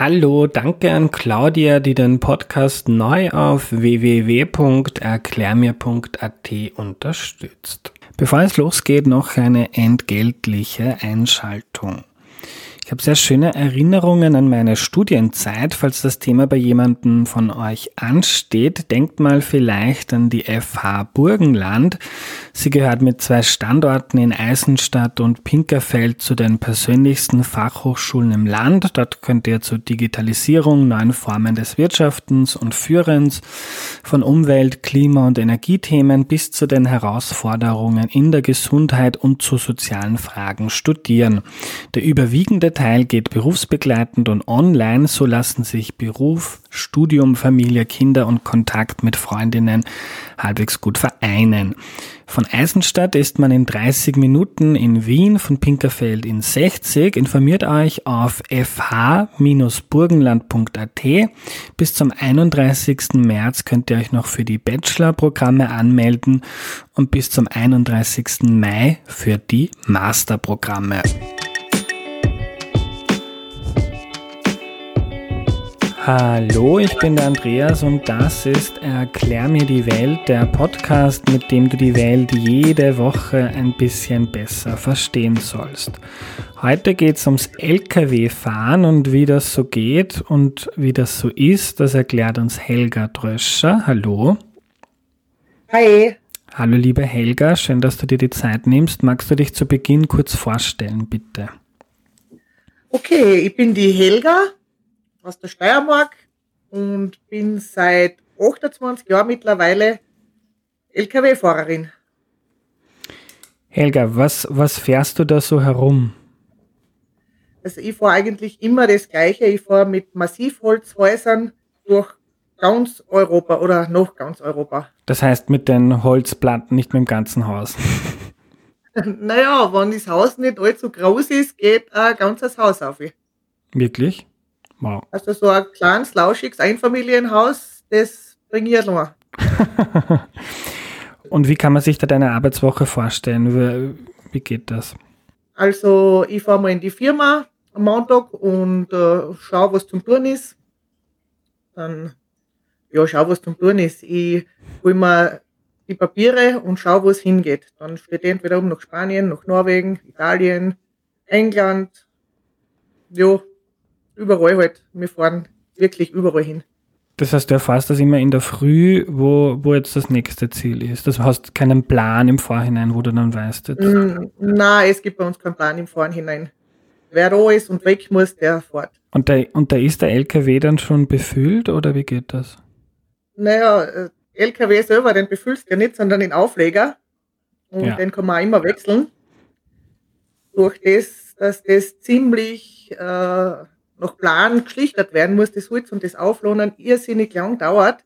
Hallo, danke an Claudia, die den Podcast neu auf www.erklärmir.at unterstützt. Bevor es losgeht, noch eine entgeltliche Einschaltung. Ich habe sehr schöne Erinnerungen an meine Studienzeit. Falls das Thema bei jemandem von euch ansteht, denkt mal vielleicht an die FH Burgenland. Sie gehört mit zwei Standorten in Eisenstadt und Pinkerfeld zu den persönlichsten Fachhochschulen im Land. Dort könnt ihr zur Digitalisierung, neuen Formen des Wirtschaftens und Führens, von Umwelt, Klima und Energiethemen bis zu den Herausforderungen in der Gesundheit und zu sozialen Fragen studieren. Der überwiegende Teil geht berufsbegleitend und online, so lassen sich Beruf, Studium, Familie, Kinder und Kontakt mit Freundinnen halbwegs gut vereinen. Von Eisenstadt ist man in 30 Minuten in Wien, von Pinkerfeld in 60. Informiert euch auf fh-burgenland.at. Bis zum 31. März könnt ihr euch noch für die Bachelor-Programme anmelden und bis zum 31. Mai für die Masterprogramme. Hallo, ich bin der Andreas und das ist Erklär mir die Welt, der Podcast, mit dem du die Welt jede Woche ein bisschen besser verstehen sollst. Heute geht es ums Lkw-Fahren und wie das so geht und wie das so ist, das erklärt uns Helga Dröscher. Hallo. Hi. Hallo liebe Helga, schön, dass du dir die Zeit nimmst. Magst du dich zu Beginn kurz vorstellen, bitte? Okay, ich bin die Helga, aus der Steiermark und bin seit 28 Jahren mittlerweile Lkw-Fahrerin. Helga, was, was fährst du da so herum? Also ich fahre eigentlich immer das Gleiche. Ich fahre mit Massivholzhäusern durch ganz Europa oder noch ganz Europa. Das heißt mit den Holzplatten, nicht mit dem ganzen Haus. naja, wenn das Haus nicht allzu groß ist, geht ein ganzes Haus auf. Wirklich? Wow. Also so ein kleines, lauschiges Einfamilienhaus, das bringe ich noch. Und wie kann man sich da deine Arbeitswoche vorstellen? Wie, wie geht das? Also ich fahre mal in die Firma am Montag und äh, schaue, was zum tun ist. Dann, ja, schau, was zum tun ist. Ich hole mir die Papiere und schaue, wo es hingeht. Dann steht entweder um nach Spanien, nach Norwegen, Italien, England. Ja, überall halt. Wir fahren wirklich überall hin. Das heißt, du erfährst das immer in der Früh, wo, wo jetzt das nächste Ziel ist. Das hast keinen Plan im Vorhinein, wo du dann weißt. Jetzt. Mm, nein, es gibt bei uns keinen Plan im Vorhinein. Wer da ist und weg muss, der fährt. Und da, und da ist der LKW dann schon befüllt oder wie geht das? Naja, äh, LKW selber, den befüllst du ja nicht, sondern den Aufleger. Und ja. den kann man auch immer wechseln. Durch das, dass das ziemlich äh, nach Plan geschlichtert werden muss, das Holz und das Auflohnen irrsinnig lang dauert,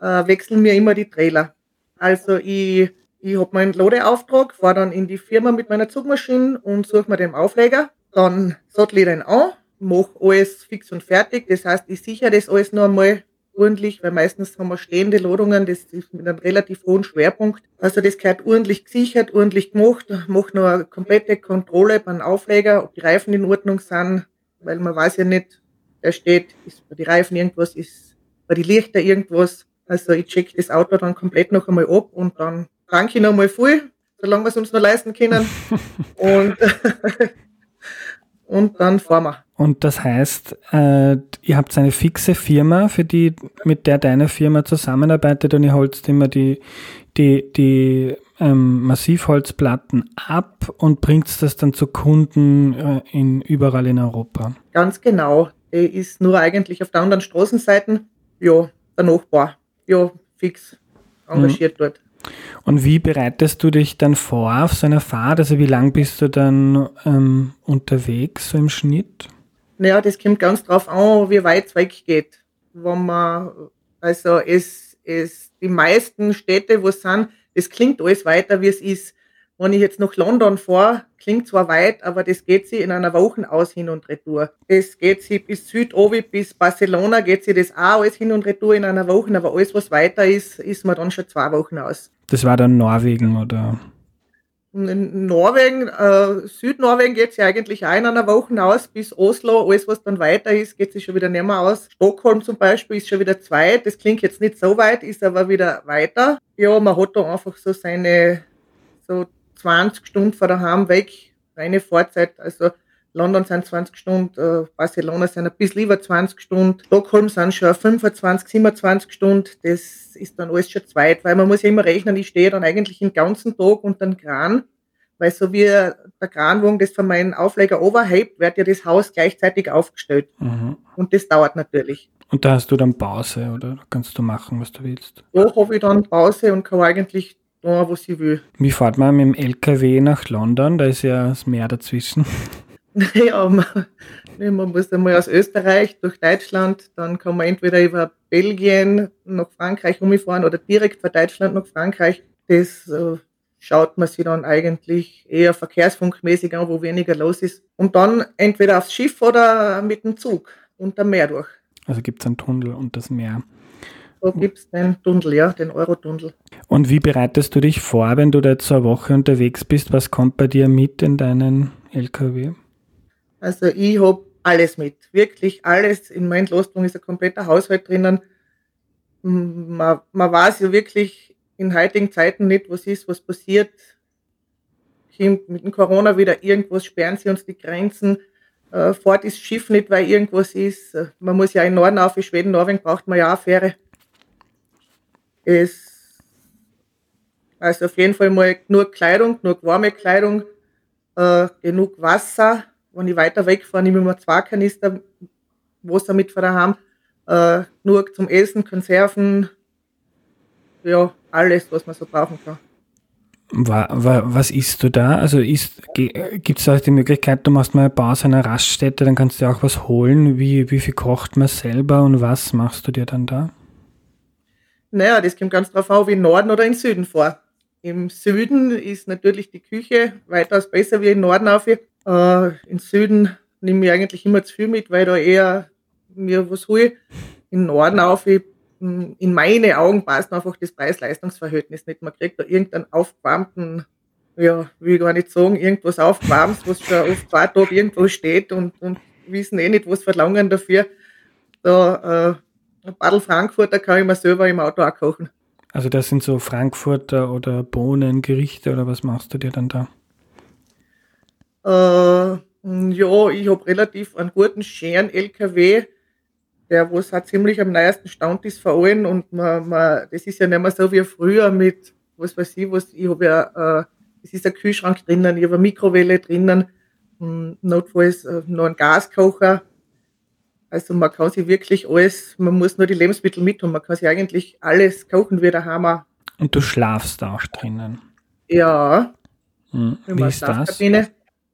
äh, wechseln mir immer die Trailer. Also ich, ich habe meinen Lodeauftrag, fahre dann in die Firma mit meiner Zugmaschine und suche mir den Aufleger. Dann sattel ich den an, mache alles fix und fertig. Das heißt, ich sichere das alles noch einmal ordentlich, weil meistens haben wir stehende Ladungen, das ist mit einem relativ hohen Schwerpunkt. Also das gehört ordentlich gesichert, ordentlich gemacht, mache noch eine komplette Kontrolle beim Aufleger, ob die Reifen in Ordnung sind, weil man weiß ja nicht, wer steht, ist bei den Reifen irgendwas, ist bei den Lichter irgendwas. Also ich check das Auto dann komplett noch einmal ab und dann danke ich noch mal viel, solange wir es uns noch leisten können. und, und dann fahren wir. Und das heißt, äh, ihr habt eine fixe Firma, für die, mit der deine Firma zusammenarbeitet und ihr holst immer die, die, die ähm, Massivholzplatten ab und bringt das dann zu Kunden äh, in, überall in Europa. Ganz genau. Ist nur eigentlich auf der anderen Straßenseiten, ja, der Nachbar, ja, fix engagiert mhm. dort. Und wie bereitest du dich dann vor auf so einer Fahrt? Also wie lang bist du dann ähm, unterwegs, so im Schnitt? Naja, das kommt ganz drauf an, wie weit es weggeht. Wenn man, also es, es, die meisten Städte, wo es sind, das klingt alles weiter, wie es ist. Wenn ich jetzt nach London fahre, klingt zwar weit, aber das geht sie in einer Woche aus hin und retour. Das geht sie bis Südobi, bis Barcelona geht sie das auch alles hin und retour in einer Woche, aber alles, was weiter ist, ist man dann schon zwei Wochen aus. Das war dann Norwegen, oder? In Norwegen, äh, Südnorwegen geht es ja eigentlich auch in einer Woche aus, bis Oslo, alles was dann weiter ist, geht es schon wieder nicht mehr aus. Stockholm zum Beispiel ist schon wieder zwei, das klingt jetzt nicht so weit, ist aber wieder weiter. Ja, man hat da einfach so seine so 20 Stunden von daheim weg, reine Vorzeit, also London sind 20 Stunden, äh, Barcelona sind ein bisschen über 20 Stunden, Stockholm sind schon 25, 27 Stunden. Das ist dann alles schon zweit, weil man muss ja immer rechnen, ich stehe dann eigentlich den ganzen Tag unter dem Kran, weil so wie der Kranwagen das von meinem Aufleger overhebt, wird ja das Haus gleichzeitig aufgestellt. Mhm. Und das dauert natürlich. Und da hast du dann Pause oder kannst du machen, was du willst? Da habe ich dann Pause und kann eigentlich tun, was ich will. Wie fährt man mit dem LKW nach London? Da ist ja das Meer dazwischen. Ja, man, man muss einmal aus Österreich durch Deutschland, dann kann man entweder über Belgien nach Frankreich umfahren oder direkt von Deutschland nach Frankreich. Das äh, schaut man sich dann eigentlich eher verkehrsfunkmäßig an, wo weniger los ist. Und dann entweder aufs Schiff oder mit dem Zug unter Meer durch. Also gibt es einen Tunnel und das Meer. Da gibt es den Tunnel, ja, den Eurotunnel. Und wie bereitest du dich vor, wenn du da jetzt so eine Woche unterwegs bist? Was kommt bei dir mit in deinen LKW? Also ich habe alles mit, wirklich alles. In meiner Entlastung ist ein kompletter Haushalt drinnen. Man, man weiß ja wirklich in heutigen Zeiten nicht, was ist, was passiert. Mit dem Corona wieder irgendwas, sperren sie uns die Grenzen. Äh, fort ist Schiff nicht, weil irgendwas ist. Man muss ja in Norden auf, in Schweden, Norwegen braucht man ja eine Fähre. Es, also auf jeden Fall mal genug Kleidung, genug warme Kleidung, äh, genug Wasser wenn ich weiter wegfahre, nehme ich mir zwei Kanister Wasser mit von daheim. Äh, nur zum Essen, Konserven, ja, alles, was man so brauchen kann. Was isst du da? Also gibt es auch die Möglichkeit, du machst mal eine Pause an einer Raststätte, dann kannst du auch was holen. Wie, wie viel kocht man selber und was machst du dir dann da? Naja, das kommt ganz drauf an, wie im Norden oder im Süden vor. Im Süden ist natürlich die Küche weitaus besser wie im Norden auf. Äh, Im Süden nehme ich eigentlich immer zu viel mit, weil da eher mir was hole. Im Norden auf, ich, in meine Augen passt einfach das Preis-Leistungs-Verhältnis nicht. Man kriegt da irgendeinen aufgewärmten, ja, will ich gar nicht sagen, irgendwas aufgewärmt, was schon oft zwei Tage irgendwo steht und, und wissen eh nicht, was verlangen dafür. Da, äh, ein Badel Frankfurter kann ich mir selber im Auto auch kochen. Also das sind so Frankfurter oder Bohnengerichte oder was machst du dir dann da? Äh, ja, ich habe relativ einen guten, schönen LKW, der wo es halt ziemlich am neuesten Stand ist vor allem und man, man, das ist ja nicht mehr so wie früher mit, was weiß ich, was, ich habe ja, äh, es ist ein Kühlschrank drinnen, ich habe eine Mikrowelle drinnen, hm, notfalls äh, noch einen Gaskocher. Also man kann sich wirklich alles, man muss nur die Lebensmittel mit und man kann sich eigentlich alles kochen wie der Hammer. Und du schlafst auch drinnen? Ja. Hm. Wie ist das?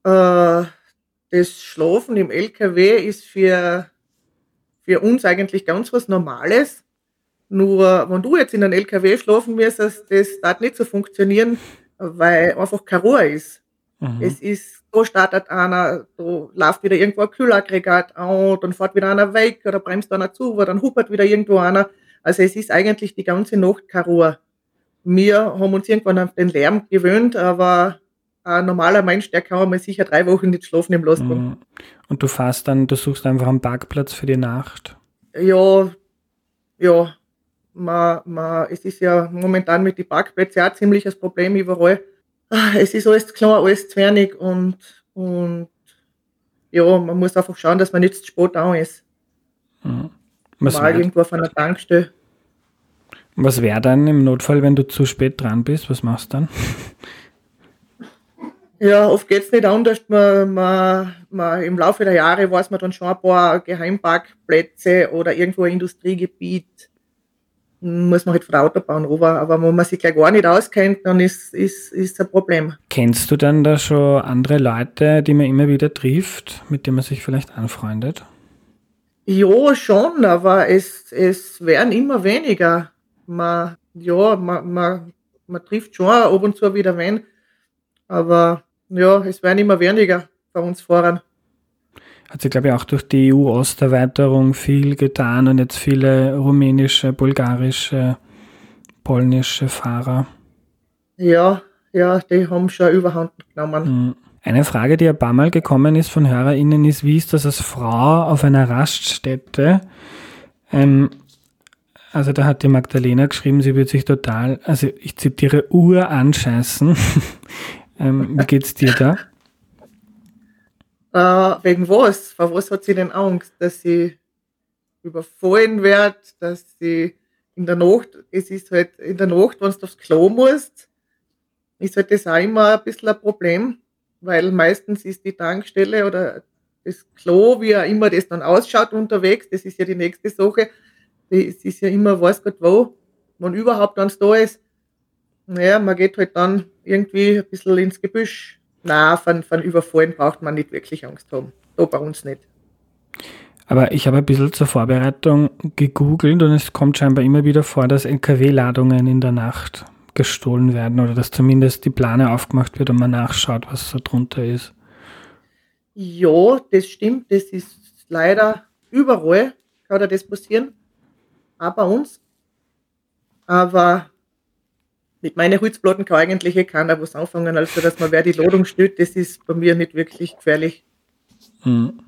Das Schlafen im LKW ist für, für uns eigentlich ganz was Normales. Nur, wenn du jetzt in einem LKW schlafen müsstest, das darf nicht so funktionieren, weil einfach kein Ruhe ist. Mhm. Es ist, da startet einer, da läuft wieder irgendwo ein Kühlaggregat an, dann fährt wieder einer weg oder bremst einer zu, wo dann huppert wieder irgendwo einer. Also es ist eigentlich die ganze Nacht keine Ruhe. Wir haben uns irgendwann auf den Lärm gewöhnt, aber ein normaler Mensch, der kann mal sicher drei Wochen nicht schlafen im Lastwagen. Mhm. Und du fährst dann, du suchst einfach einen Parkplatz für die Nacht? Ja, ja. Man, man, es ist ja momentan mit den Parkplätzen auch ziemlich das Problem überall. Ah, es ist alles klar, alles zu wenig und, und ja, man muss einfach schauen, dass man nicht zu spät da ist. Mhm. Mal irgendwo auf einer Tankstelle. Was wäre dann im Notfall, wenn du zu spät dran bist? Was machst du dann? Ja, oft geht es nicht anders. Man, man, man, Im Laufe der Jahre weiß man dann schon ein paar Geheimparkplätze oder irgendwo ein Industriegebiet. Muss man halt von der Autobahn rüber. Aber wenn man sich gleich gar nicht auskennt, dann ist es ist, ist ein Problem. Kennst du dann da schon andere Leute, die man immer wieder trifft, mit denen man sich vielleicht anfreundet? Ja, schon, aber es, es werden immer weniger. Man, ja, man, man, man trifft schon ab und zu wieder wen, aber ja, es werden immer weniger bei uns voran. Hat sich, glaube ich, auch durch die EU-Osterweiterung viel getan und jetzt viele rumänische, bulgarische, polnische Fahrer. Ja, ja, die haben schon Überhand genommen. Mhm. Eine Frage, die ein paar Mal gekommen ist von HörerInnen, ist, wie ist das als Frau auf einer Raststätte? Ähm, also da hat die Magdalena geschrieben, sie würde sich total, also ich zitiere, Uhr anscheißen. Ähm, wie geht's dir da? Äh, wegen was? Vor was hat sie denn Angst? Dass sie überfallen wird, dass sie in der Nacht, es ist halt in der Nacht, wenn du aufs Klo musst, ist halt das auch immer ein bisschen ein Problem, weil meistens ist die Tankstelle oder das Klo, wie auch immer das dann ausschaut unterwegs, das ist ja die nächste Sache, es ist ja immer, weiß Gott wo, wann überhaupt dann da ist. Naja, man geht halt dann irgendwie ein bisschen ins Gebüsch. Na, von, von Überfallen braucht man nicht wirklich Angst haben. Da bei uns nicht. Aber ich habe ein bisschen zur Vorbereitung gegoogelt und es kommt scheinbar immer wieder vor, dass LKW-Ladungen in der Nacht gestohlen werden oder dass zumindest die Plane aufgemacht wird und man nachschaut, was so drunter ist. Ja, das stimmt. Das ist leider überall, kann das passieren. Auch bei uns. Aber mit meinen Holzplatten kann eigentlich eh keiner was anfangen, also dass man wer die Ladung stellt, das ist bei mir nicht wirklich gefährlich. Hm.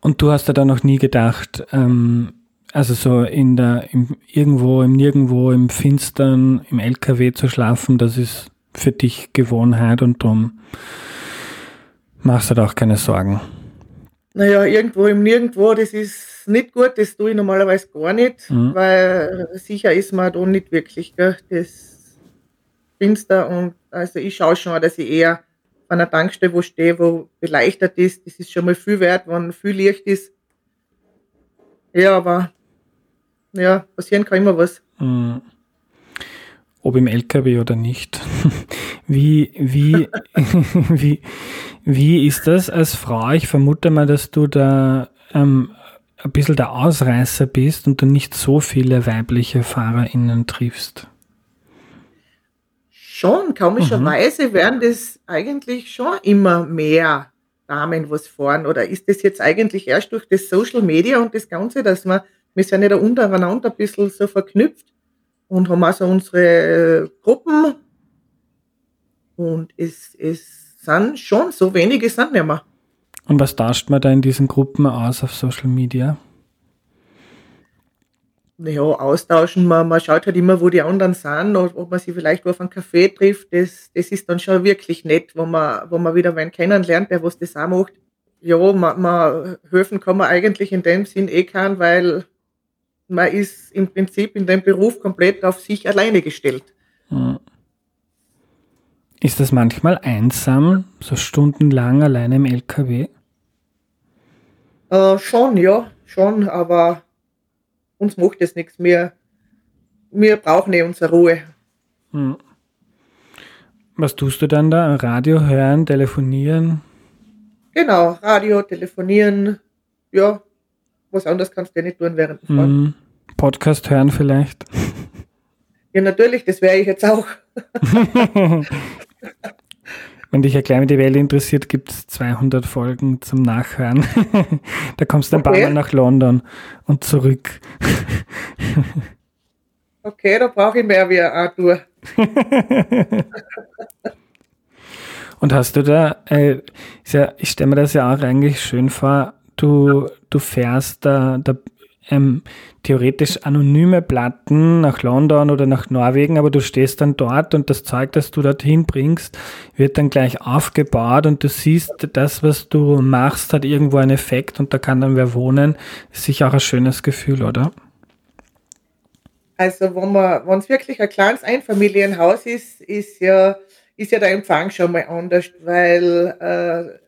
Und du hast ja da noch nie gedacht, ähm, also so in der, im, irgendwo, im Nirgendwo, im Finstern, im LKW zu schlafen, das ist für dich Gewohnheit und darum machst du da auch keine Sorgen. Naja, irgendwo im Nirgendwo, das ist nicht gut, das tue ich normalerweise gar nicht, mhm. weil sicher ist man da nicht wirklich, gell, das Finster und also ich schaue schon, dass ich eher an einer Tankstelle, wo stehe, wo beleuchtet ist, das ist schon mal viel wert, wenn viel Licht ist. Ja, aber ja, passieren kann immer was. Mhm. Ob im LKW oder nicht. wie, wie, wie, wie ist das als Frau? Ich vermute mal, dass du da ähm, ein bisschen der Ausreißer bist und du nicht so viele weibliche FahrerInnen triffst. Schon, komischerweise mhm. werden das eigentlich schon immer mehr Damen was fahren. Oder ist das jetzt eigentlich erst durch das Social Media und das Ganze, dass man, wir sind ja da untereinander ein bisschen so verknüpft und haben also unsere äh, Gruppen und es, es sind schon so wenige sind nicht mehr. Und was tauscht man da in diesen Gruppen aus auf Social Media? Naja, austauschen, man, man schaut halt immer, wo die anderen sind, ob man sie vielleicht auf einen Café trifft, das, das ist dann schon wirklich nett, wo man, wo man wieder wen kennenlernt, der was das auch macht. Ja, man, man helfen kann man eigentlich in dem Sinn eh kann, weil man ist im Prinzip in dem Beruf komplett auf sich alleine gestellt. Hm. Ist das manchmal einsam, so stundenlang alleine im LKW? Äh, schon, ja, schon, aber uns macht das nichts mehr. Wir brauchen eh unsere Ruhe. Hm. Was tust du dann da? Radio hören, telefonieren? Genau, Radio, telefonieren, ja, was anderes kannst du ja nicht tun während dem Fahren. Hm. Podcast hören vielleicht? Ja, natürlich, das wäre ich jetzt auch. Wenn dich ja mit die Welt interessiert, gibt es 200 Folgen zum Nachhören. da kommst du ein okay. paar Mal nach London und zurück. okay, da brauche ich mehr wie Arthur. und hast du da, äh, ja, ich stelle mir das ja auch eigentlich schön vor, du, du fährst da, da ähm, theoretisch anonyme Platten nach London oder nach Norwegen, aber du stehst dann dort und das Zeug, das du dorthin bringst, wird dann gleich aufgebaut und du siehst, das, was du machst, hat irgendwo einen Effekt und da kann dann wer wohnen. Ist sicher auch ein schönes Gefühl, oder? Also, wenn es wirklich ein kleines Einfamilienhaus ist, ist ja, ist ja der Empfang schon mal anders, weil äh,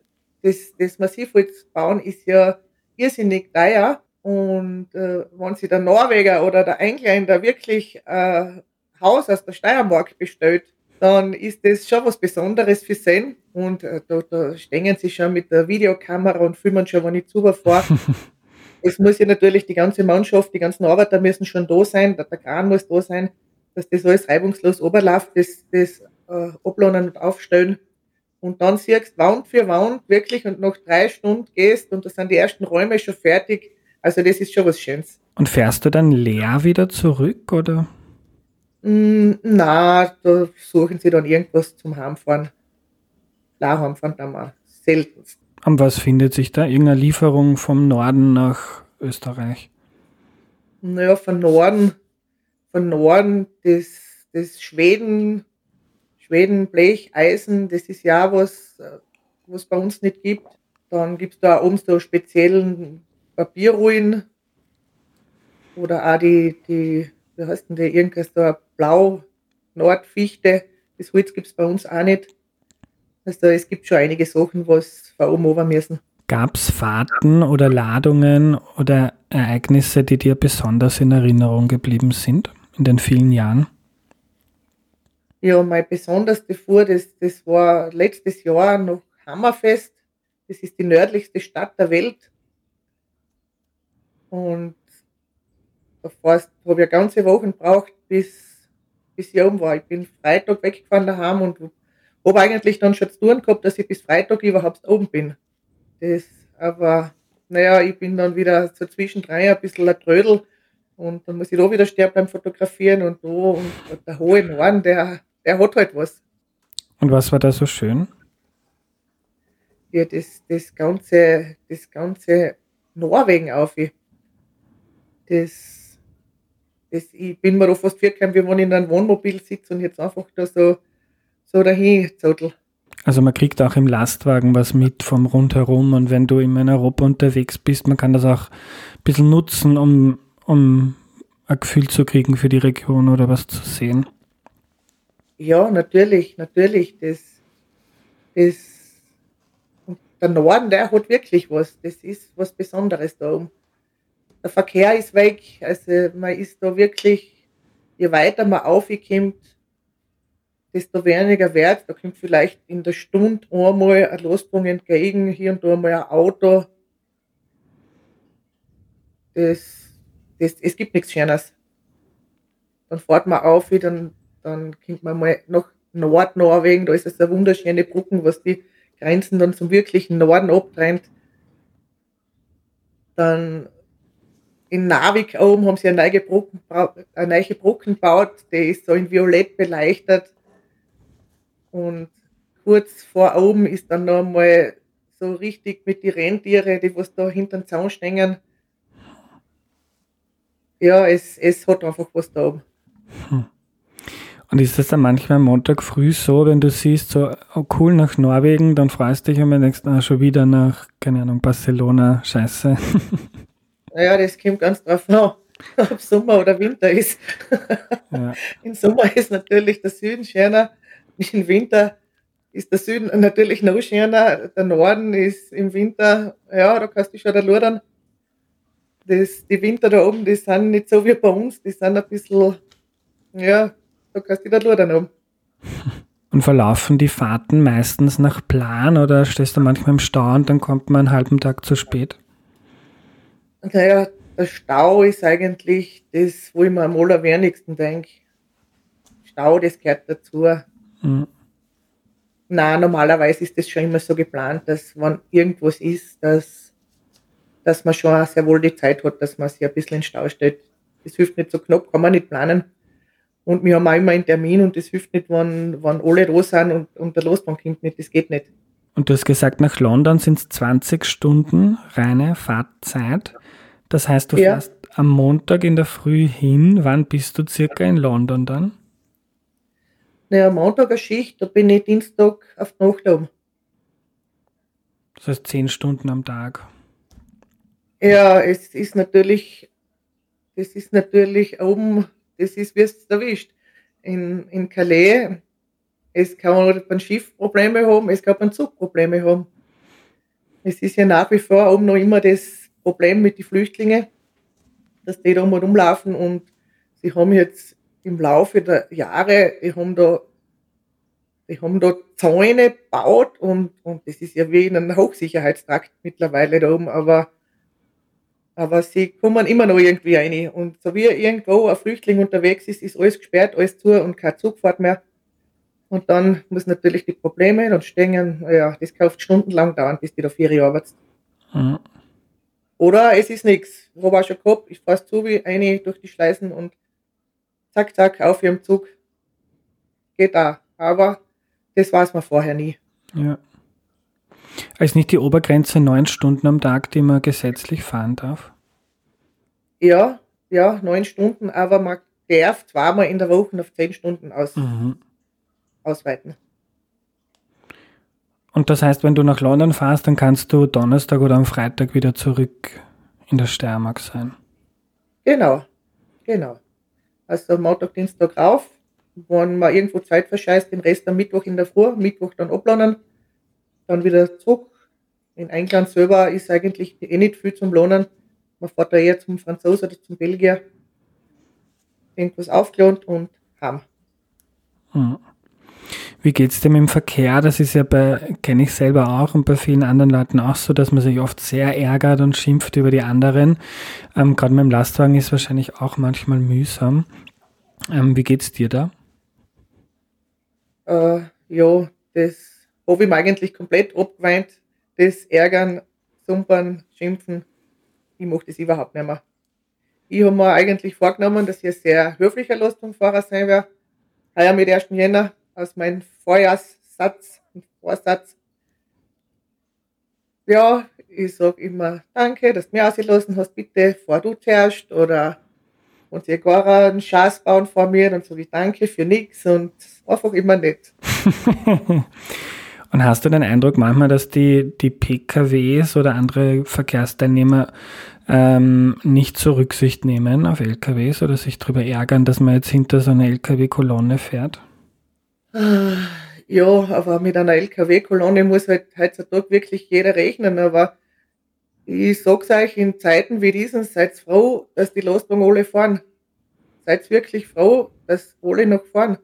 das, das Massivholz bauen ist ja irrsinnig teuer und äh, wenn sich der Norweger oder der Engländer wirklich ein äh, Haus aus der Steiermark bestellt, dann ist das schon was Besonderes für sie. Und äh, da, da stehen sie schon mit der Videokamera und filmen schon, wenn ich zu vor. es muss ja natürlich die ganze Mannschaft, die ganzen Arbeiter müssen schon da sein, der, der Kran muss da sein, dass das alles reibungslos oberläuft, das, das äh, ablohnen und aufstellen. Und dann siehst du Wand für Wand wirklich und nach drei Stunden gehst und da sind die ersten Räume schon fertig also das ist schon was Schönes. Und fährst du dann leer wieder zurück oder? Mm, na, da suchen sie dann irgendwas zum Heimfahren. Klar, Heimfahren dann mal seltenst. Und was findet sich da? Irgendeine Lieferung vom Norden nach Österreich? Naja, von Norden, von Norden, das, das Schweden, Schweden, Blech, Eisen, das ist ja was, was bei uns nicht gibt. Dann gibt es da oben so speziellen Papierruhen oder auch die, die wie heißt denn der, irgendwas da, Blau, Nordfichte, das Holz gibt es bei uns auch nicht. Also es gibt schon einige Sachen, was oben müssen. Gab es Fahrten oder Ladungen oder Ereignisse, die dir besonders in Erinnerung geblieben sind in den vielen Jahren? Ja, mein besonderste Fuhr, das, das war letztes Jahr noch Hammerfest. Das ist die nördlichste Stadt der Welt. Und da habe ich ganze Woche gebraucht, bis, bis ich oben war. Ich bin Freitag weggefahren daheim und habe eigentlich dann schon zu tun gehabt, dass ich bis Freitag überhaupt oben bin. Das, aber naja, ich bin dann wieder so zwischendrin ein bisschen ein Trödel und dann muss ich da wieder sterben beim Fotografieren und da und der hohe Norden, der, der hat halt was. Und was war da so schön? Ja, das, das ganze, das ganze Norwegen auf. Das, das, ich bin mir da fast vorgekommen, wie wenn ich in einem Wohnmobil sitze und jetzt einfach da so, so dahin zottel. Also man kriegt auch im Lastwagen was mit vom Rundherum und wenn du in Europa unterwegs bist, man kann das auch ein bisschen nutzen, um, um ein Gefühl zu kriegen für die Region oder was zu sehen. Ja, natürlich, natürlich. Das, das, der Norden, der hat wirklich was. Das ist was Besonderes da oben. Der Verkehr ist weg, also man ist da wirklich, je weiter man aufkommt, desto weniger wert. Da kommt vielleicht in der Stunde einmal ein Losbung entgegen, hier und da mal ein Auto. Das, das, es gibt nichts Schönes. Dann fährt man auf, dann, dann kommt man mal nach Nordnorwegen, da ist es eine wunderschöne Brücken, was die Grenzen dann zum wirklichen Norden abtrennt. Dann in Narvik oben haben sie eine neue Brücken, eine neue Brücken gebaut, die ist so in Violett beleuchtet. Und kurz vor oben ist dann noch mal so richtig mit den Rentiere, die was da hinter dem Zaun stehen. Ja, es, es hat einfach was da oben. Hm. Und ist das dann manchmal am Montag früh so, wenn du siehst, so oh cool nach Norwegen, dann freust du dich und denkst, ah, schon wieder nach, keine Ahnung, Barcelona, scheiße. Naja, das kommt ganz drauf an, ob Sommer oder Winter ist. Ja. Im Sommer ist natürlich der Süden schöner im Winter ist der Süden natürlich noch schöner. Der Norden ist im Winter, ja, da kannst du schon da ludern. Das, die Winter da oben, die sind nicht so wie bei uns, die sind ein bisschen, ja, da kannst du da ludern oben. Und verlaufen die Fahrten meistens nach Plan oder stehst du manchmal im Stau und dann kommt man einen halben Tag zu spät? Naja, der Stau ist eigentlich das, wo ich mir am allerwenigsten denke. Stau, das gehört dazu. Mhm. Na, normalerweise ist das schon immer so geplant, dass wenn irgendwas ist, dass, dass man schon sehr wohl die Zeit hat, dass man sich ein bisschen in den Stau stellt. Das hilft nicht so knapp, kann man nicht planen. Und wir haben auch immer einen Termin und das hilft nicht, wenn, wenn alle da sind und, und der Losbahn kommt nicht, das geht nicht. Und du hast gesagt, nach London sind es 20 Stunden reine Fahrtzeit. Das heißt, du ja. fährst am Montag in der Früh hin. Wann bist du circa in London dann? Naja, Montag eine Schicht, da bin ich Dienstag auf die Nacht um. Das heißt zehn Stunden am Tag. Ja, es ist natürlich, das ist natürlich oben, das ist, wie es erwischt. In, in Calais, es kann man beim Schiff Probleme haben, es kann beim Zug Probleme haben. Es ist ja nach wie vor oben noch immer das Problem mit den Flüchtlingen, dass die da mal rumlaufen und sie haben jetzt im Laufe der Jahre, die haben da, die haben da Zäune gebaut und, und das ist ja wie in einem Hochsicherheitstrakt mittlerweile da oben, aber, aber sie kommen immer noch irgendwie rein. Und so wie irgendwo ein Flüchtling unterwegs ist, ist alles gesperrt, alles zu und kein Zugfahrt mehr. Und dann muss natürlich die Probleme, dann stehen, ja, das kauft stundenlang dauern, bis die da vier Jahre arbeitest. Mhm. Oder es ist nichts. Schon gehabt, ich fahre zu wie eine durch die Schleißen und zack, zack, auf ihrem Zug. Geht da. Aber das weiß man vorher nie. Ja. Ist nicht die Obergrenze neun Stunden am Tag, die man gesetzlich fahren darf? Ja, ja, neun Stunden, aber man darf zweimal in der Woche auf zehn Stunden aus, mhm. ausweiten. Und das heißt, wenn du nach London fährst, dann kannst du Donnerstag oder am Freitag wieder zurück in der Steiermark sein. Genau, genau. Also Montag, Dienstag rauf, wenn man irgendwo Zeit verscheißt, den Rest am Mittwoch in der Früh, Mittwoch dann ablohnen, dann wieder zurück. In England selber ist eigentlich eh nicht viel zum Lohnen. Man fährt da eher zum Franzosen oder zum Belgier, irgendwas aufgelohnt und haben. Hm. Wie geht es dem im Verkehr? Das ist ja bei, kenne ich selber auch und bei vielen anderen Leuten auch so, dass man sich oft sehr ärgert und schimpft über die anderen. Ähm, Gerade mit dem Lastwagen ist wahrscheinlich auch manchmal mühsam. Ähm, wie es dir da? Äh, ja, das habe ich mir eigentlich komplett abgeweint. Das Ärgern, Sumpern, Schimpfen, ich mache das überhaupt nicht mehr. Ich habe mir eigentlich vorgenommen, dass ich ein sehr höflicher Lastwagenfahrer sein werde. Heuer mit 1. Jänner aus meinem Vorjahrssatz und Vorsatz. Ja, ich sage immer Danke, dass du mir ausgelassen hast, bitte fahr du zuerst oder und sie gar einen Schatz bauen vor mir, dann sage ich Danke für nichts und einfach immer nett. und hast du den Eindruck manchmal, dass die, die PKWs oder andere Verkehrsteilnehmer ähm, nicht zur Rücksicht nehmen auf LKWs oder sich darüber ärgern, dass man jetzt hinter so einer LKW-Kolonne fährt? Ja, aber mit einer LKW-Kolonne muss halt heutzutage wirklich jeder rechnen. Aber ich sag's euch, in Zeiten wie diesen, seid froh, dass die Lastwagen alle fahren. Seid wirklich froh, dass alle noch fahren.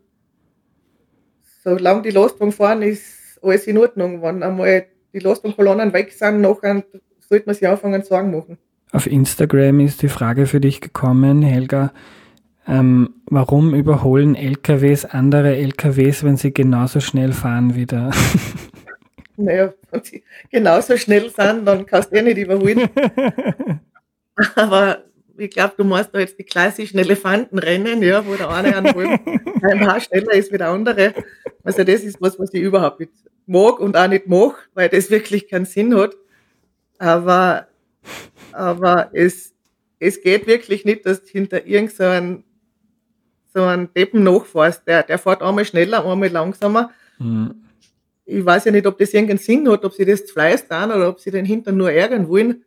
Solange die Lastwagen fahren, ist alles in Ordnung. Wenn einmal die Lastwagenkolonnen weg sind, nachher sollte man sich anfangen Sorgen machen. Auf Instagram ist die Frage für dich gekommen, Helga, ähm, warum überholen LKWs andere LKWs, wenn sie genauso schnell fahren wie der? Naja, wenn sie genauso schnell sind, dann kannst du eh nicht überholen. Aber ich glaube, du machst da jetzt die klassischen Elefantenrennen, ja, wo der eine einen halben schneller ist wie der andere. Also das ist was, was ich überhaupt nicht mag und auch nicht mache, weil das wirklich keinen Sinn hat. Aber, aber es, es geht wirklich nicht, dass hinter irgendeinem so einen Deppen nachfährst. Der, der fährt einmal schneller, einmal langsamer. Mhm. Ich weiß ja nicht, ob das irgendeinen Sinn hat, ob sie das zu Fleiß tun oder ob sie den Hintern nur ärgern wollen.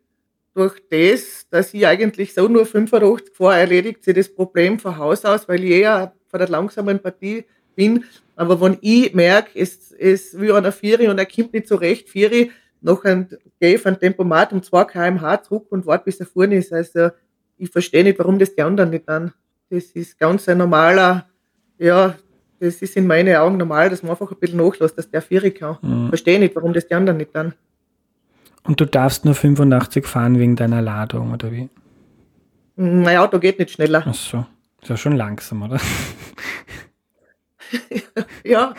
Durch das, dass ich eigentlich so nur 85 fahre, erledigt sie das Problem von Haus aus, weil ich eher von der langsamen Partie bin. Aber wenn ich merke, es, es will einer Vieri und er kommt nicht zurecht, Vieri, nachher gehe ich von Tempomat um 2 km/h zurück und warte, bis er vorne ist. Also ich verstehe nicht, warum das die anderen nicht dann. Das ist ganz ein normaler, ja, das ist in meinen Augen normal, dass man einfach ein bisschen nachlässt, dass der Vierer kann. Mhm. Verstehe nicht, warum das die anderen nicht dann. Und du darfst nur 85 fahren wegen deiner Ladung, oder wie? Mein Auto geht nicht schneller. Ach so. Ist ja schon langsam, oder? ja,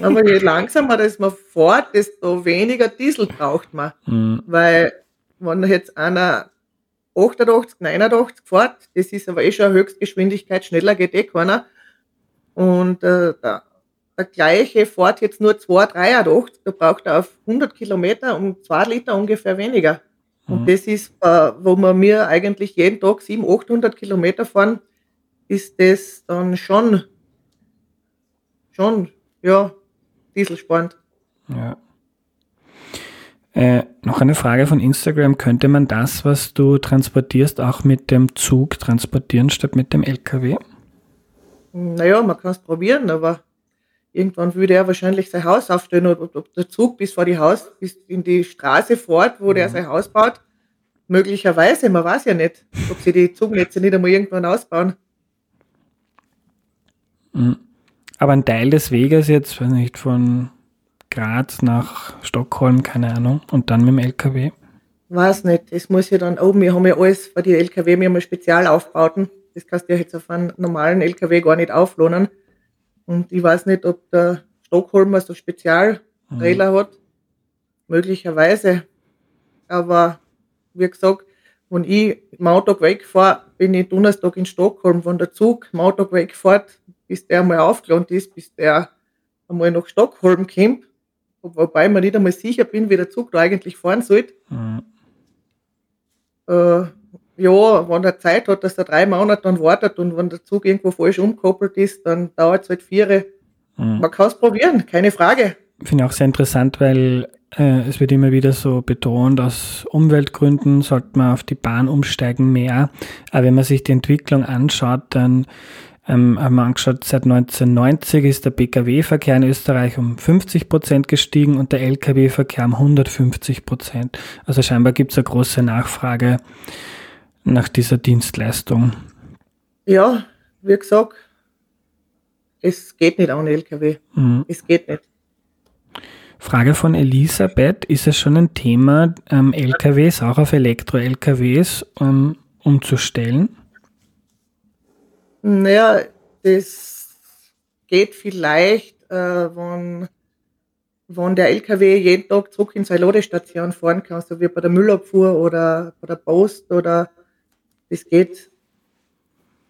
aber je langsamer das man fährt, desto weniger Diesel braucht man. Mhm. Weil, wenn jetzt einer 88, 89 fährt. Das ist aber eh schon eine Höchstgeschwindigkeit, schneller geht eh keiner. Und äh, der, der gleiche fährt jetzt nur 2, 83, da braucht er auf 100 Kilometer um 2 Liter ungefähr weniger. Mhm. Und das ist, äh, wo wir mir eigentlich jeden Tag 700, 800 Kilometer fahren, ist das dann schon, schon, ja, dieselsparend. Ja. Äh, noch eine Frage von Instagram. Könnte man das, was du transportierst, auch mit dem Zug transportieren statt mit dem LKW? Naja, man kann es probieren, aber irgendwann würde er wahrscheinlich sein Haus aufstellen und ob, der Zug bis vor die Haus, bis in die Straße fährt, wo mhm. der sein Haus baut. Möglicherweise, man weiß ja nicht, ob sie die Zugnetze nicht einmal irgendwann ausbauen. Mhm. Aber ein Teil des Weges jetzt, weiß nicht, von Graz nach Stockholm, keine Ahnung, und dann mit dem LKW? Weiß nicht, das muss ja dann oben, wir haben ja alles für die LKW, wir haben ja Spezialaufbauten, das kannst du ja jetzt auf einen normalen LKW gar nicht auflohnen. Und ich weiß nicht, ob der Stockholmer so Spezialtrailer mhm. hat, möglicherweise. Aber wie gesagt, wenn ich Auto wegfahre, bin ich Donnerstag in Stockholm. Wenn der Zug Auto wegfährt, bis der einmal aufgelohnt ist, bis der einmal nach Stockholm kommt, wobei mir nicht einmal sicher bin, wie der Zug da eigentlich fahren sollte. Mhm. Äh, ja, wenn er Zeit hat, dass er drei Monate dann wartet und wenn der Zug irgendwo falsch umkoppelt ist, dann dauert es halt vier. Mhm. Man kann es probieren, keine Frage. Finde ich auch sehr interessant, weil äh, es wird immer wieder so betont, aus Umweltgründen sollte man auf die Bahn umsteigen mehr. Aber wenn man sich die Entwicklung anschaut, dann ähm, haben wir angeschaut, seit 1990 ist der Pkw-Verkehr in Österreich um 50 Prozent gestiegen und der Lkw-Verkehr um 150 Prozent. Also scheinbar gibt es eine große Nachfrage nach dieser Dienstleistung. Ja, wie gesagt, es geht nicht ohne Lkw. Mhm. Es geht nicht. Frage von Elisabeth, ist es schon ein Thema, ähm, LKWs, auch auf Elektro-LKWs ähm, umzustellen? Naja, das geht vielleicht, äh, wenn, wenn der LKW jeden Tag zurück in seine Ladestation fahren kann, so wie bei der Müllabfuhr oder bei der Post oder das geht,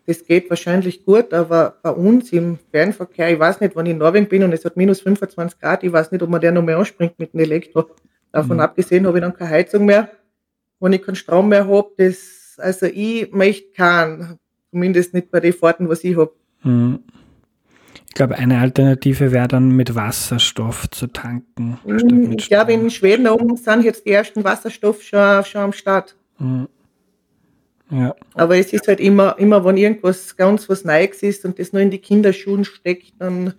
das geht wahrscheinlich gut, aber bei uns im Fernverkehr, ich weiß nicht, wenn ich in Norwegen bin und es hat minus 25 Grad, ich weiß nicht, ob man der noch mehr anspringt mit dem Elektro. Davon mhm. abgesehen habe ich dann keine Heizung mehr. Wenn ich keinen Strom mehr habe, das, also ich möchte keinen Zumindest nicht bei den Fahrten, was ich habe. Mhm. Ich glaube, eine Alternative wäre dann mit Wasserstoff zu tanken. Mhm, ich glaube, in Schweden oben sind jetzt die ersten Wasserstoff schon, schon am Start. Mhm. Ja. Aber es ist halt immer, immer, wenn irgendwas ganz was Neues ist und das nur in die Kinderschuhen steckt, dann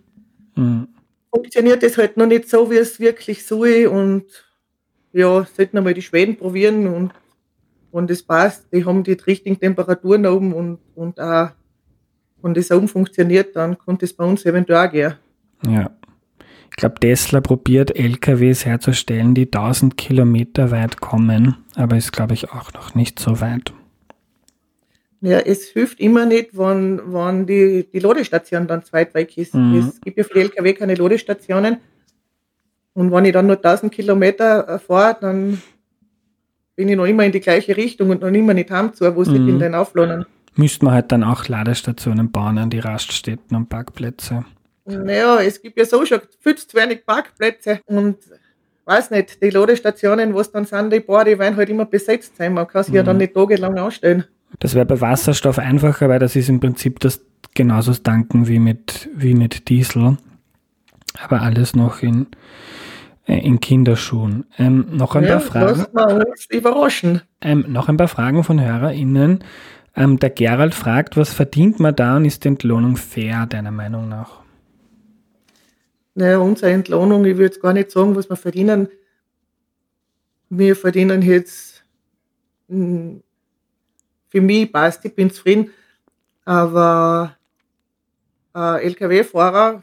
mhm. funktioniert das halt noch nicht so, wie es wirklich soll. Und ja, sollten einmal die Schweden probieren und und es passt, die haben die richtigen Temperaturen oben und, und auch, wenn das oben funktioniert, dann könnte es bei uns eventuell auch gehen. Ja. Ich glaube, Tesla probiert LKWs herzustellen, die 1000 Kilometer weit kommen, aber ist, glaube ich, auch noch nicht so weit. Ja, es hilft immer nicht, wenn, wenn die, die Ladestation dann zu weit weg ist. Mhm. Es gibt ja für die LKW keine Ladestationen. Und wenn ich dann nur 1000 Kilometer fahre, dann bin ich noch immer in die gleiche Richtung und noch immer nicht heim zu, wo sie mhm. in den Auflohnen. Müsste man halt dann auch Ladestationen bauen an die Raststätten und Parkplätze. Naja, es gibt ja so schon viel zu wenig Parkplätze und weiß nicht, die Ladestationen, wo es dann sind, die paar, die werden halt immer besetzt sein. Man kann sich mhm. ja dann mhm. nicht tagelang ausstellen. Das wäre bei Wasserstoff einfacher, weil das ist im Prinzip das genauso das Tanken wie mit, wie mit Diesel. Aber alles noch in, in Kinderschuhen. Ähm, noch ein ja, paar Fragen. Überraschen. Ähm, noch ein paar Fragen von HörerInnen. Ähm, der Gerald fragt, was verdient man da und ist die Entlohnung fair, deiner Meinung nach? Naja, unsere Entlohnung, ich würde jetzt gar nicht sagen, was wir verdienen. Wir verdienen jetzt, hm, für mich passt, ich bin zufrieden, aber ein LKW-Fahrer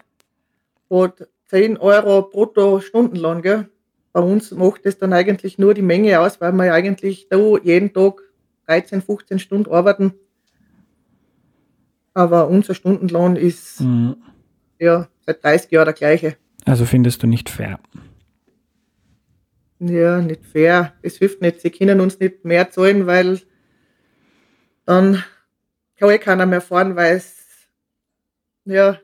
hat 10 Euro brutto Stundenlohn. Gell? Bei uns macht es dann eigentlich nur die Menge aus, weil wir eigentlich da jeden Tag 13, 15 Stunden arbeiten. Aber unser Stundenlohn ist mhm. ja seit 30 Jahren der gleiche. Also findest du nicht fair? Ja, nicht fair. Es hilft nicht. Sie können uns nicht mehr zahlen, weil dann kann eh keiner mehr fahren, weil es ja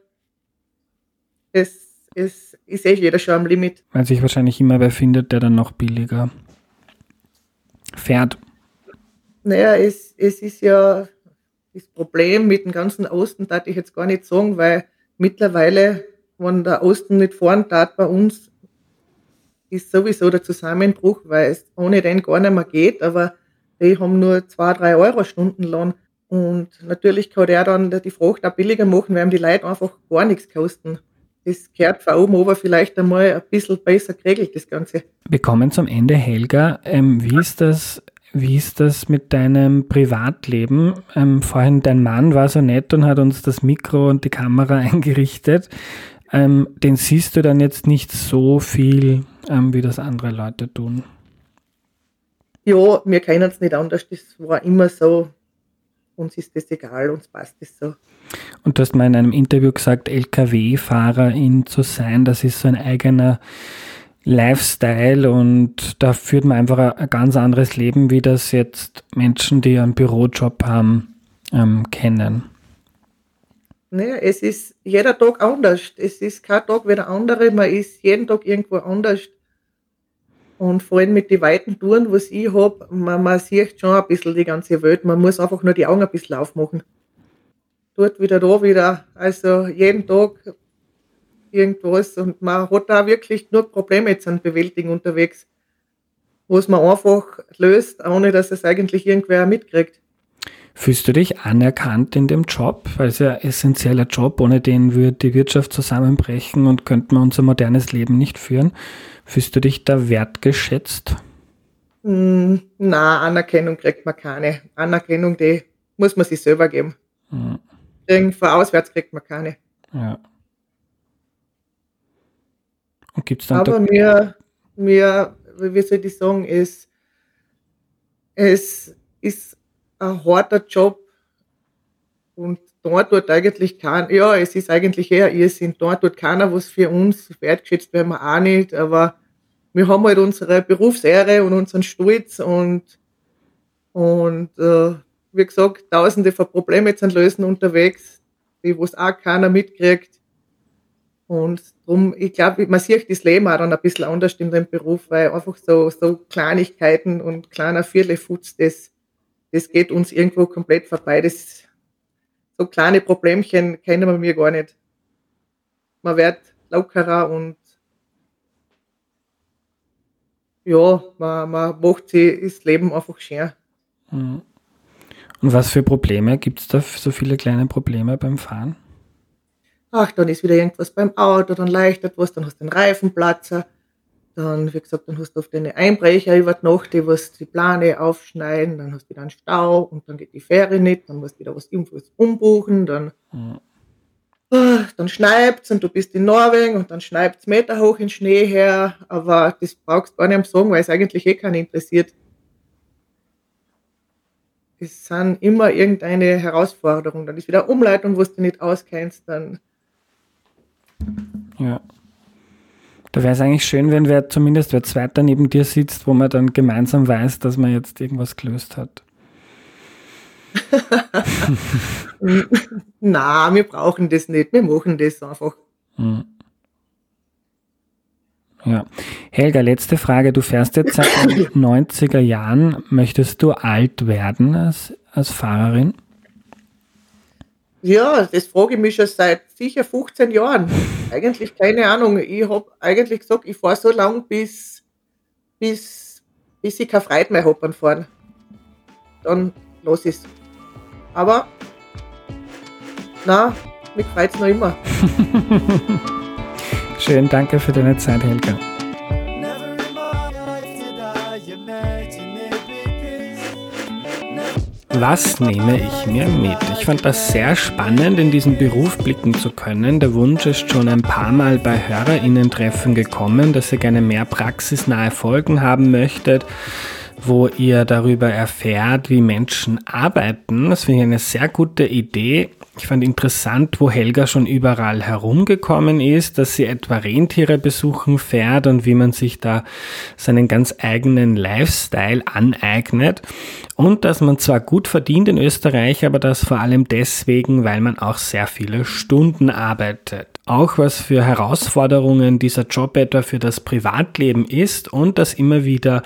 es ist, ist eh jeder schon am Limit. Weil sich wahrscheinlich immer wer findet, der dann noch billiger fährt. Naja, es, es ist ja das Problem mit dem ganzen Osten, darf ich jetzt gar nicht sagen, weil mittlerweile, wenn der Osten nicht fahren darf bei uns, ist sowieso der Zusammenbruch, weil es ohne den gar nicht mehr geht, aber die haben nur zwei, drei Euro Stundenlohn. Und natürlich kann der dann die Fracht auch billiger machen, weil ihm die Leute einfach gar nichts kosten das gehört von oben aber vielleicht einmal ein bisschen besser geregelt, das Ganze. Wir kommen zum Ende, Helga. Ähm, wie ist das wie ist das mit deinem Privatleben? Ähm, vorhin dein Mann war so nett und hat uns das Mikro und die Kamera eingerichtet. Ähm, den siehst du dann jetzt nicht so viel, ähm, wie das andere Leute tun. Ja, wir kennen es nicht anders. Das war immer so uns ist das egal, uns passt das so. Und du hast mal in einem Interview gesagt, LKW-Fahrerin zu sein, das ist so ein eigener Lifestyle und da führt man einfach ein, ganz anderes Leben, wie das jetzt Menschen, die einen Bürojob haben, ähm, kennen. Naja, es ist jeder Tag anders. Es ist kein Tag wie der andere. Man ist jeden Tag irgendwo anders. Und vor allem mit den weiten Touren, was ich habe, man, man sieht schon ein bisschen die ganze Welt. Man muss einfach nur die Augen ein bisschen aufmachen. Dort wieder, da wieder. Also jeden Tag irgendwas. Und man hat da wirklich nur Probleme jetzt an Bewältigen unterwegs, was man einfach löst, ohne dass es eigentlich irgendwer mitkriegt. Fühlst du dich anerkannt in dem Job? Weil es ja ein essentieller Job, ohne den würde die Wirtschaft zusammenbrechen und könnte man unser modernes Leben nicht führen. Fühlst du dich da wertgeschätzt? Mm, na, Anerkennung kriegt man keine. Anerkennung, die muss man sich selber geben. Mhm. Irgendwo auswärts kriegt man keine. Ja. Und gibt's dann Aber mir, mir, wie soll ich sagen, ist, es ist ein harter Job und dort tut eigentlich kein, ja, es ist eigentlich eher Irrsinn. Dort tut keiner was für uns, wertgeschätzt werden wir auch nicht, aber wir haben halt unsere Berufsehre und unseren Stolz und, und äh, wie gesagt, tausende von Problemen zu lösen unterwegs, die was auch keiner mitkriegt. Und darum, ich glaube, man sieht das Leben auch dann ein bisschen anders in dem Beruf, weil einfach so, so Kleinigkeiten und kleiner Viertelfutz, das, das geht uns irgendwo komplett vorbei. Das, so kleine Problemchen kennen wir mir gar nicht. Man wird lockerer und ja, man, man macht sich das Leben einfach schön. Mhm. Und was für Probleme gibt es da, so viele kleine Probleme beim Fahren? Ach, dann ist wieder irgendwas beim Auto, dann leichtert was, dann hast du den Reifenplatzer, dann, wie gesagt, dann hast du oft eine Einbrecher über die Nacht, die was die Plane aufschneiden, dann hast du wieder einen Stau und dann geht die Fähre nicht, dann musst du wieder was irgendwas umbuchen, dann, mhm. dann schneit's und du bist in Norwegen und dann schneit's Meter hoch in Schnee her, aber das brauchst du gar nicht sagen, weil es eigentlich eh keinen interessiert. Es sind immer irgendeine Herausforderung, dann ist wieder Umleitung, wo du nicht auskennst, dann ja. Da wäre es eigentlich schön, wenn wer zumindest wer zweiter neben dir sitzt, wo man dann gemeinsam weiß, dass man jetzt irgendwas gelöst hat. Na, wir brauchen das nicht. Wir machen das einfach. Hm. Ja. Helga, letzte Frage. Du fährst jetzt seit den 90er Jahren. Möchtest du alt werden als, als Fahrerin? Ja, das frage ich mich schon seit sicher 15 Jahren. Eigentlich keine Ahnung. Ich habe eigentlich gesagt, ich fahre so lange, bis, bis, bis ich keine Freude mehr habe beim Fahren. Dann los ist. Aber, na, mich freut es noch immer. Schön, danke für deine Zeit, Helga. Was nehme ich mir mit? Ich fand das sehr spannend, in diesen Beruf blicken zu können. Der Wunsch ist schon ein paar Mal bei HörerInnen-Treffen gekommen, dass ihr gerne mehr praxisnahe Folgen haben möchtet wo ihr darüber erfährt, wie Menschen arbeiten. Das finde ich eine sehr gute Idee. Ich fand interessant, wo Helga schon überall herumgekommen ist, dass sie etwa Rentiere besuchen fährt und wie man sich da seinen ganz eigenen Lifestyle aneignet. Und dass man zwar gut verdient in Österreich, aber das vor allem deswegen, weil man auch sehr viele Stunden arbeitet. Auch was für Herausforderungen dieser Job etwa für das Privatleben ist und dass immer wieder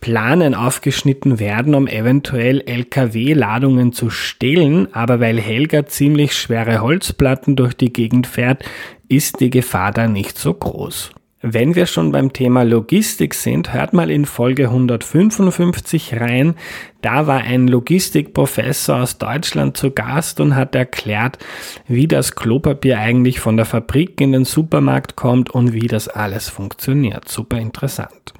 Planen aufgeschnitten werden, um eventuell LKW-Ladungen zu stehlen, aber weil Helga ziemlich schwere Holzplatten durch die Gegend fährt, ist die Gefahr da nicht so groß. Wenn wir schon beim Thema Logistik sind, hört mal in Folge 155 rein. Da war ein Logistikprofessor aus Deutschland zu Gast und hat erklärt, wie das Klopapier eigentlich von der Fabrik in den Supermarkt kommt und wie das alles funktioniert. Super interessant.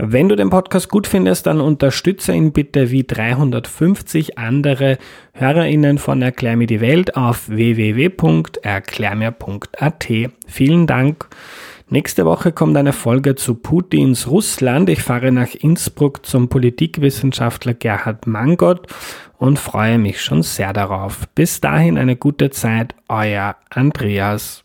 Wenn du den Podcast gut findest, dann unterstütze ihn bitte wie 350 andere HörerInnen von Erklär mir die Welt auf www.erklärmir.at. Vielen Dank. Nächste Woche kommt eine Folge zu Putins Russland. Ich fahre nach Innsbruck zum Politikwissenschaftler Gerhard Mangott und freue mich schon sehr darauf. Bis dahin eine gute Zeit, euer Andreas.